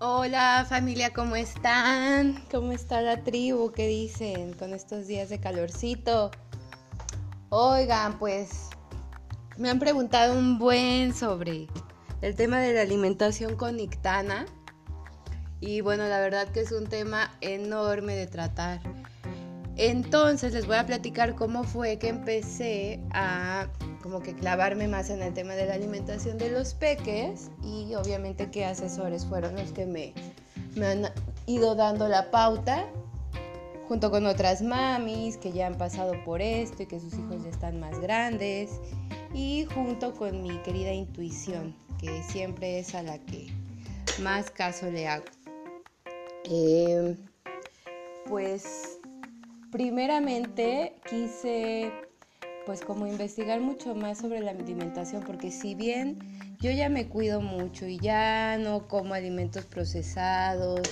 Hola familia, ¿cómo están? ¿Cómo está la tribu? ¿Qué dicen con estos días de calorcito? Oigan, pues me han preguntado un buen sobre el tema de la alimentación con Ictana. Y bueno, la verdad que es un tema enorme de tratar. Entonces les voy a platicar cómo fue que empecé a como que clavarme más en el tema de la alimentación de los peques y obviamente qué asesores fueron los que me, han ido dando la pauta junto con otras mamis que ya han pasado por esto y que sus hijos ya están más grandes y junto con mi querida intuición que siempre es a la que más caso le hago. Eh, pues primeramente quise pues como investigar mucho más sobre la alimentación porque si bien yo ya me cuido mucho y ya no como alimentos procesados,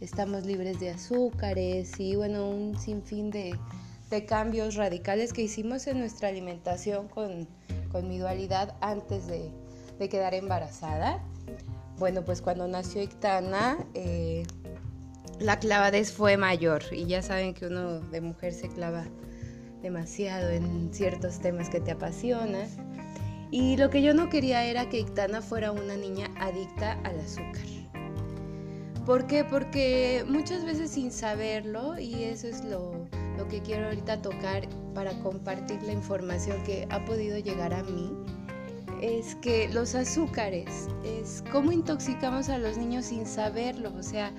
estamos libres de azúcares y bueno, un sinfín de, de cambios radicales que hicimos en nuestra alimentación con, con mi dualidad antes de, de, quedar embarazada. Bueno, pues cuando nació Ictana, eh, la clavadez fue mayor y ya saben que uno de mujer se clava demasiado en ciertos temas que te apasionan. Y lo que yo no quería era que Ictana fuera una niña adicta al azúcar. ¿Por qué? Porque muchas veces sin saberlo, y eso es lo, lo que quiero ahorita tocar para compartir la información que ha podido llegar a mí, es que los azúcares, es cómo intoxicamos a los niños sin saberlo. O sea,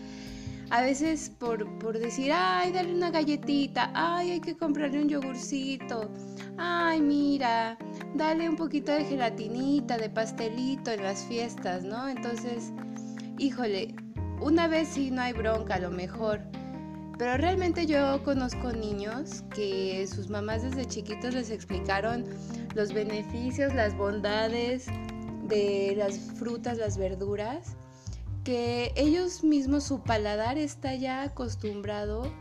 a veces por, por, decir, ay, dale una galletita, ay, hay que comprarle un yogurcito, ay, mira, dale un poquito de gelatinita, de pastelito en las fiestas, ¿no? Entonces, híjole, una vez sí no hay bronca, a lo mejor. Pero realmente yo conozco niños que sus mamás desde chiquitos les explicaron los beneficios, las bondades de las frutas, las verduras que ellos mismos, su paladar está ya acostumbrado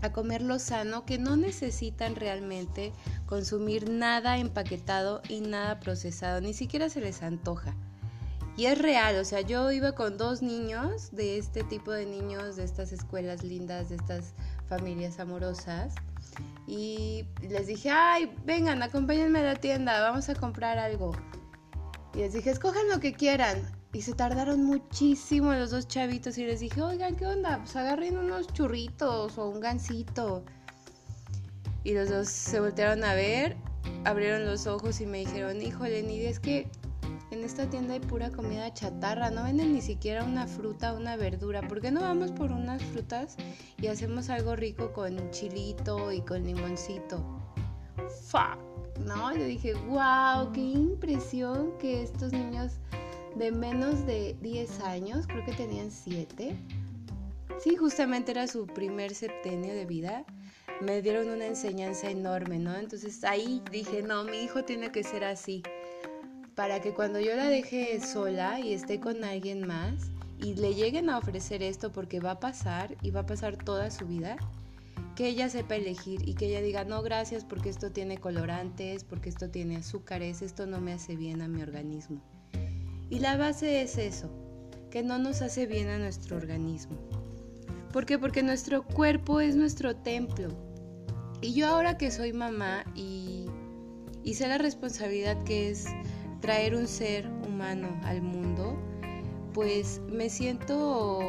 a comer lo sano, que no necesitan realmente consumir nada empaquetado y nada procesado, ni siquiera se les antoja. Y es real, o sea, yo iba con dos niños de este tipo de niños, de estas escuelas lindas, de estas familias amorosas, y les dije, ay, vengan, acompáñenme a la tienda, vamos a comprar algo. Y les dije, escojan lo que quieran. Y se tardaron muchísimo los dos chavitos y les dije, oigan, ¿qué onda? Pues agarren unos churritos o un gansito. Y los dos se voltearon a ver, abrieron los ojos y me dijeron, híjole, Nidia, es que en esta tienda hay pura comida chatarra, no venden ni siquiera una fruta, una verdura. ¿Por qué no vamos por unas frutas y hacemos algo rico con chilito y con limoncito? ¡Fuck! ¿No? Yo dije, wow, qué impresión que estos niños de menos de 10 años, creo que tenían 7. Sí, justamente era su primer septenio de vida. Me dieron una enseñanza enorme, ¿no? Entonces ahí dije, no, mi hijo tiene que ser así. Para que cuando yo la deje sola y esté con alguien más y le lleguen a ofrecer esto porque va a pasar y va a pasar toda su vida, que ella sepa elegir y que ella diga, no, gracias porque esto tiene colorantes, porque esto tiene azúcares, esto no me hace bien a mi organismo. Y la base es eso, que no nos hace bien a nuestro organismo. ¿Por qué? Porque nuestro cuerpo es nuestro templo. Y yo ahora que soy mamá y, y sé la responsabilidad que es traer un ser humano al mundo, pues me siento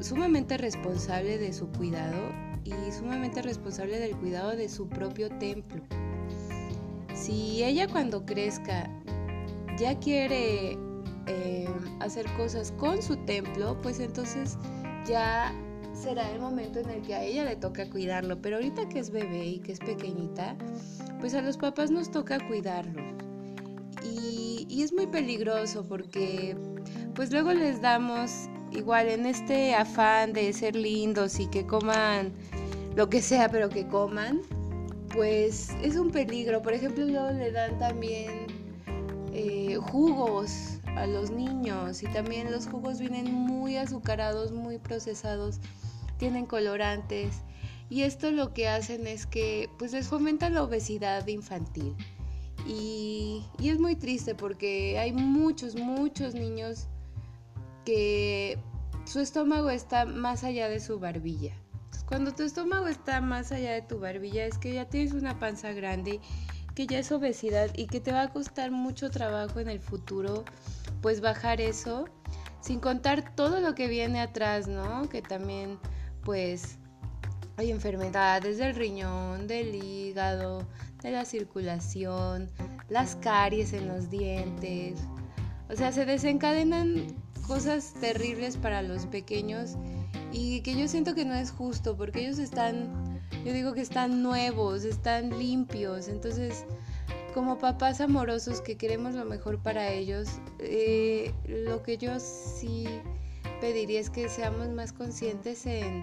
sumamente responsable de su cuidado y sumamente responsable del cuidado de su propio templo. Si ella cuando crezca ya quiere eh, hacer cosas con su templo, pues entonces ya será el momento en el que a ella le toca cuidarlo. Pero ahorita que es bebé y que es pequeñita, pues a los papás nos toca cuidarlo. Y, es muy peligroso porque pues luego les damos igual en este afán de ser lindos y que coman lo que sea, pero que coman, pues es un peligro. Por ejemplo, luego le dan también eh, jugos a los niños y también los jugos vienen muy azucarados, muy procesados, tienen colorantes y esto lo que hacen es que pues les fomenta la obesidad infantil. Y, y es muy triste porque hay muchos, muchos niños que su estómago está más allá de su barbilla. Cuando tu estómago está más allá de tu barbilla es que ya tienes una panza grande, que ya es obesidad y que te va a costar mucho trabajo en el futuro pues bajar eso, sin contar todo lo que viene atrás, ¿no? Que también pues hay enfermedades del riñón, del hígado, de la circulación, las caries en los dientes. O sea, se desencadenan cosas terribles para los pequeños y que yo siento que no es justo porque ellos están, yo digo que están nuevos, están limpios, entonces como papás amorosos que queremos lo mejor para ellos, eh, lo que yo sí pediría es que seamos más conscientes en,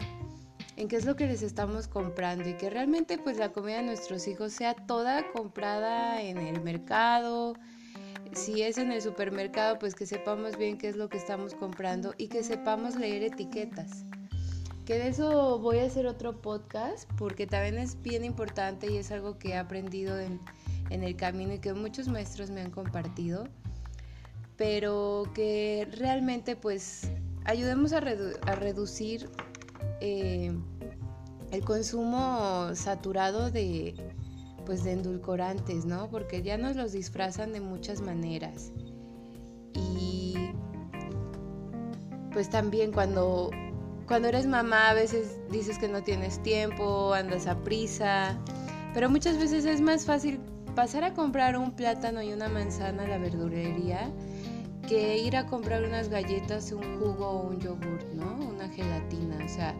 en qué es lo que les estamos comprando y que realmente pues la comida de nuestros hijos sea toda comprada en el mercado, si es en el supermercado, pues que sepamos bien qué es lo que estamos comprando y que sepamos leer etiquetas. Que de eso voy a hacer otro podcast porque también es bien importante y es algo que he aprendido en, el camino y que muchos maestros me han compartido. Pero que realmente pues ayudemos a, reducir eh, el consumo saturado de, pues de endulcorantes, ¿no? Porque ya nos los disfrazan de muchas maneras. Y pues también cuando cuando eres mamá a veces dices que no tienes tiempo, andas a prisa, pero muchas veces es más fácil pasar a comprar un plátano y una manzana a la verdulería que ir a comprar unas galletas, un jugo o un yogur, ¿no? Una gelatina, o sea,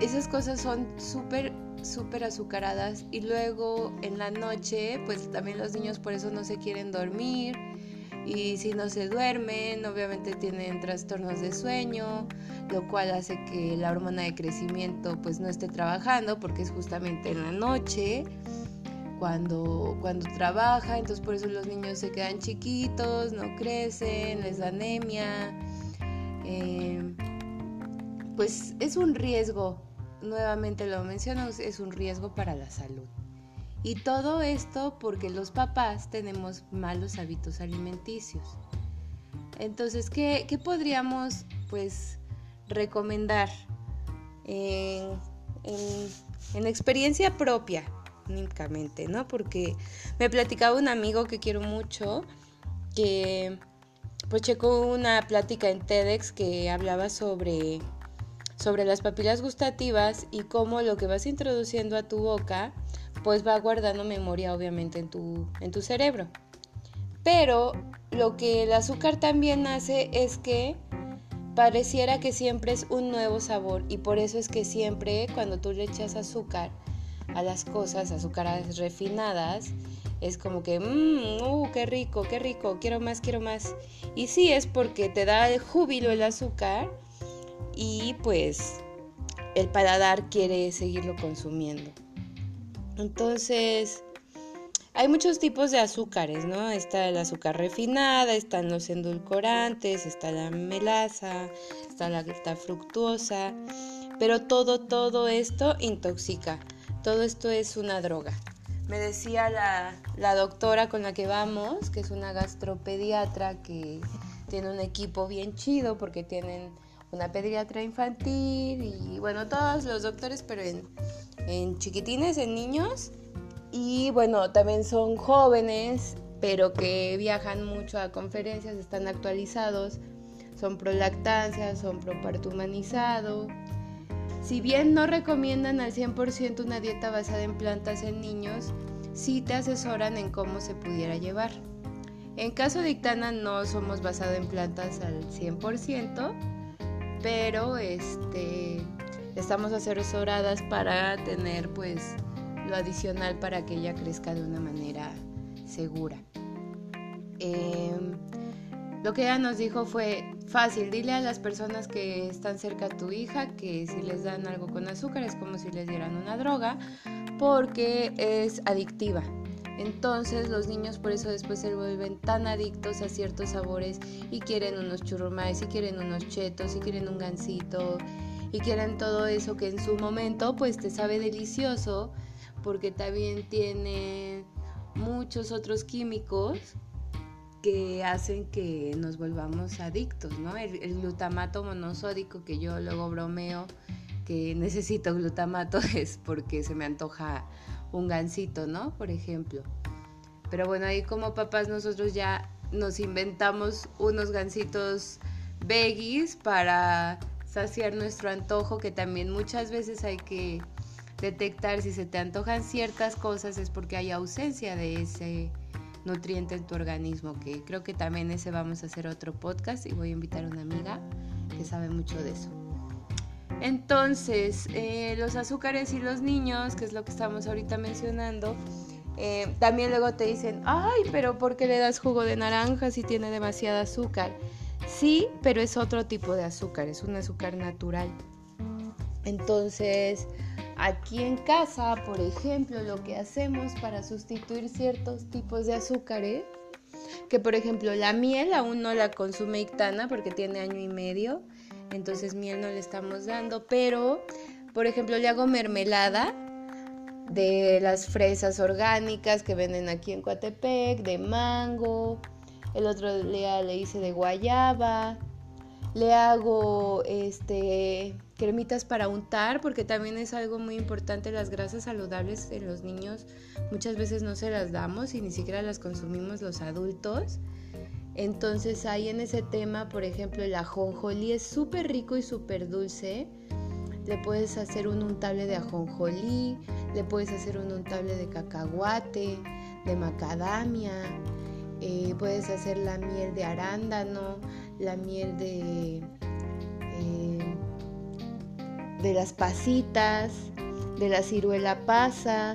esas cosas son súper súper azucaradas y luego en la noche pues también los niños por eso no se quieren dormir y si no se duermen obviamente tienen trastornos de sueño lo cual hace que la hormona de crecimiento pues no esté trabajando porque es justamente en la noche cuando, cuando trabaja entonces por eso los niños se quedan chiquitos no crecen les da anemia eh, pues es un riesgo nuevamente lo menciono, es un riesgo para la salud. Y todo esto porque los papás tenemos malos hábitos alimenticios. Entonces, ¿qué, podríamos pues recomendar en, en, experiencia propia únicamente, ¿no? Porque me platicaba un amigo que quiero mucho que pues checó una plática en TEDx que hablaba sobre sobre las papilas gustativas y cómo lo que vas introduciendo a tu boca pues va guardando memoria obviamente en tu, en tu cerebro. Pero lo que el azúcar también hace es que pareciera que siempre es un nuevo sabor y por eso es que siempre cuando tú le echas azúcar a las cosas, azúcares refinadas, es como que, mmm, uh, qué rico, qué rico, quiero más, quiero más. Y sí es porque te da el júbilo el azúcar y pues el paladar quiere seguirlo consumiendo. Entonces, hay muchos tipos de azúcares, ¿no? Está el azúcar refinada, están los endulcorantes, está la melaza, está la fructuosa, pero todo, todo esto intoxica. Todo esto es una droga. Me decía la, la doctora con la que vamos, que es una gastropediatra que tiene un equipo bien chido porque tienen una pediatra infantil y bueno, todos los doctores, pero en, chiquitines, en niños. Y bueno, también son jóvenes, pero que viajan mucho a conferencias, están actualizados, son pro lactancia, son pro parto humanizado. Si bien no recomiendan al 100% una dieta basada en plantas en niños, sí te asesoran en cómo se pudiera llevar. En caso de Ictana no somos basados en plantas al 100%, pero este estamos asesoradas para tener pues lo adicional para que ella crezca de una manera segura. Em, lo que ella nos dijo fue fácil, dile a las personas que están cerca a tu hija que si les dan algo con azúcar es como si les dieran una droga porque es adictiva. Entonces los niños por eso después se vuelven tan adictos a ciertos sabores y quieren unos churrumais y quieren unos chetos y quieren un gansito y quieren todo eso que en su momento pues te sabe delicioso porque también tiene muchos otros químicos que hacen que nos volvamos adictos, ¿no? El, glutamato monosódico que yo luego bromeo que necesito glutamato es porque se me antoja un gansito, ¿no? Por ejemplo. Pero bueno, ahí como papás nosotros ya nos inventamos unos gansitos veggies para saciar nuestro antojo, que también muchas veces hay que detectar si se te antojan ciertas cosas es porque hay ausencia de ese nutriente en tu organismo, que creo que también ese vamos a hacer otro podcast y voy a invitar a una amiga que sabe mucho de eso. Entonces, eh, los azúcares y los niños, que es lo que estamos ahorita mencionando, eh, también luego te dicen, ay, pero ¿por qué le das jugo de naranja si tiene demasiada azúcar? Sí, pero es otro tipo de azúcar, es un azúcar natural. Entonces, aquí en casa, por ejemplo, lo que hacemos para sustituir ciertos tipos de azúcares, que por ejemplo la miel aún no la consume Ictana porque tiene año y medio, entonces miel no le estamos dando, pero por ejemplo le hago mermelada de las fresas orgánicas que venden aquí en Coatepec, de mango, el otro día le hice de guayaba, le hago este cremitas para untar porque también es algo muy importante las grasas saludables en los niños muchas veces no se las damos y ni siquiera las consumimos los adultos. Entonces ahí en ese tema por ejemplo el ajonjolí es súper rico y súper dulce. Le puedes hacer un untable de ajonjolí le puedes hacer un untable de cacahuate de macadamia eh, puedes hacer la miel de arándano la miel de de las pasitas, de la ciruela pasa,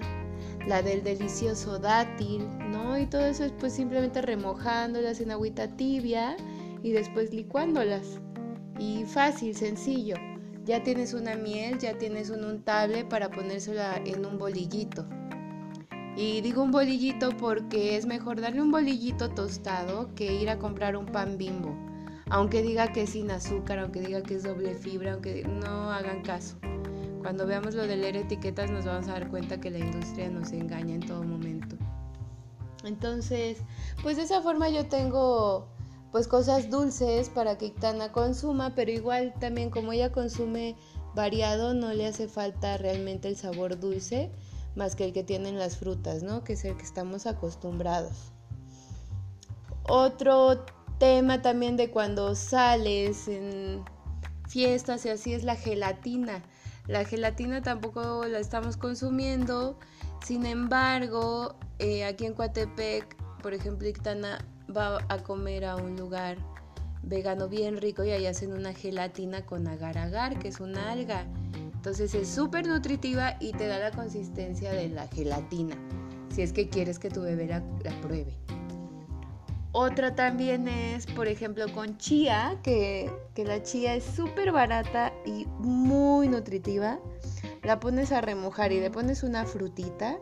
la del delicioso dátil, ¿no? Y todo eso es pues simplemente remojándolas en agüita tibia y después licuándolas. Y fácil, sencillo. Ya tienes una miel, ya tienes un untable para ponérsela en un bolillito. Y digo un bolillito porque es mejor darle un bolillito tostado que ir a comprar un pan bimbo aunque diga que es sin azúcar, aunque diga que es doble fibra, aunque no hagan caso. Cuando veamos lo de leer etiquetas nos vamos a dar cuenta que la industria nos engaña en todo momento. Entonces, pues de esa forma yo tengo pues cosas dulces para que Ictana consuma, pero igual también como ella consume variado no le hace falta realmente el sabor dulce más que el que tienen las frutas, ¿no? Que es el que estamos acostumbrados. Otro tema también de cuando sales en fiestas y así es la gelatina. La gelatina tampoco la estamos consumiendo, sin embargo, eh, aquí en Coatepec, por ejemplo, Ictana va a comer a un lugar vegano bien rico y ahí hacen una gelatina con agar agar, que es una alga. Entonces es súper nutritiva y te da la consistencia de la gelatina, si es que quieres que tu bebé la pruebe. Otra también es, por ejemplo, con chía, que, la chía es súper barata y muy nutritiva. La pones a remojar y le pones una frutita.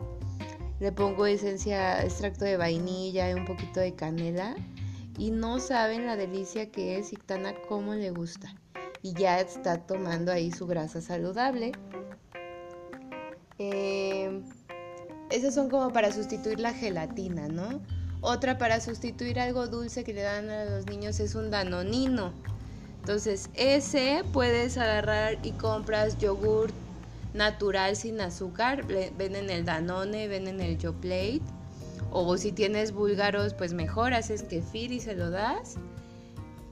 Le pongo esencia, extracto de vainilla y un poquito de canela. Y no saben la delicia que es Ictana como le gusta. Y ya está tomando ahí su grasa saludable. Eh, esos son como para sustituir la gelatina, ¿no? Otra para sustituir algo dulce que le dan a los niños es un danonino. Entonces ese puedes agarrar y compras yogur natural sin azúcar. Venden el Danone, venden el Yoplait. O si tienes búlgaros, pues mejor, haces kefir y se lo das.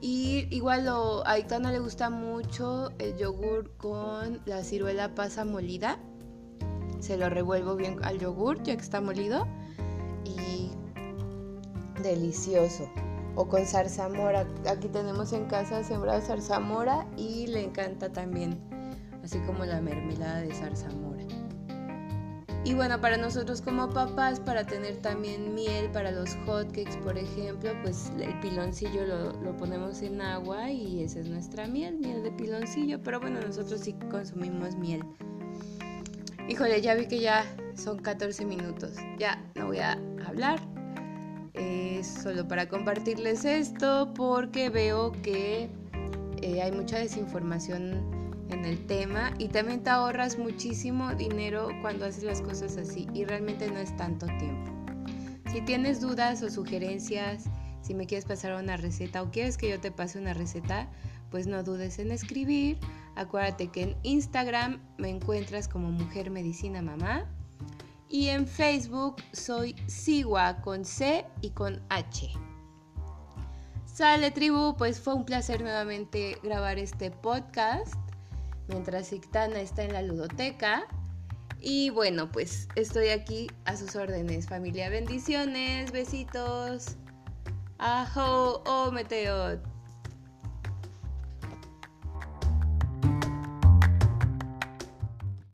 Y igual a Itana le gusta mucho el yogur con la ciruela pasa molida. Se lo revuelvo bien al yogur ya que está molido. Delicioso. O con zarzamora. Aquí tenemos en casa sembrada zarzamora y le encanta también, así como la mermelada de zarzamora. Y bueno, para nosotros como papás, para tener también miel para los hotcakes, por ejemplo, pues el piloncillo lo, lo, ponemos en agua y esa es nuestra miel, miel de piloncillo. Pero bueno, nosotros sí consumimos miel. Híjole, ya vi que ya son 14 minutos. Ya no voy a hablar es solo para compartirles esto porque veo que eh, hay mucha desinformación en el tema y también te ahorras muchísimo dinero cuando haces las cosas así y realmente no es tanto tiempo. Si tienes dudas o sugerencias, Si me quieres pasar una receta o quieres que yo te pase una receta, pues no dudes en escribir. Acuérdate que en Instagram me encuentras como Mujer Medicina Mamá. Y en Facebook soy Sigua con C y con H. Sale tribu, pues fue un placer nuevamente grabar este podcast mientras Ictana está en la ludoteca. Y bueno, pues estoy aquí a sus órdenes, familia. Bendiciones, besitos. Ajo, oh, meteo.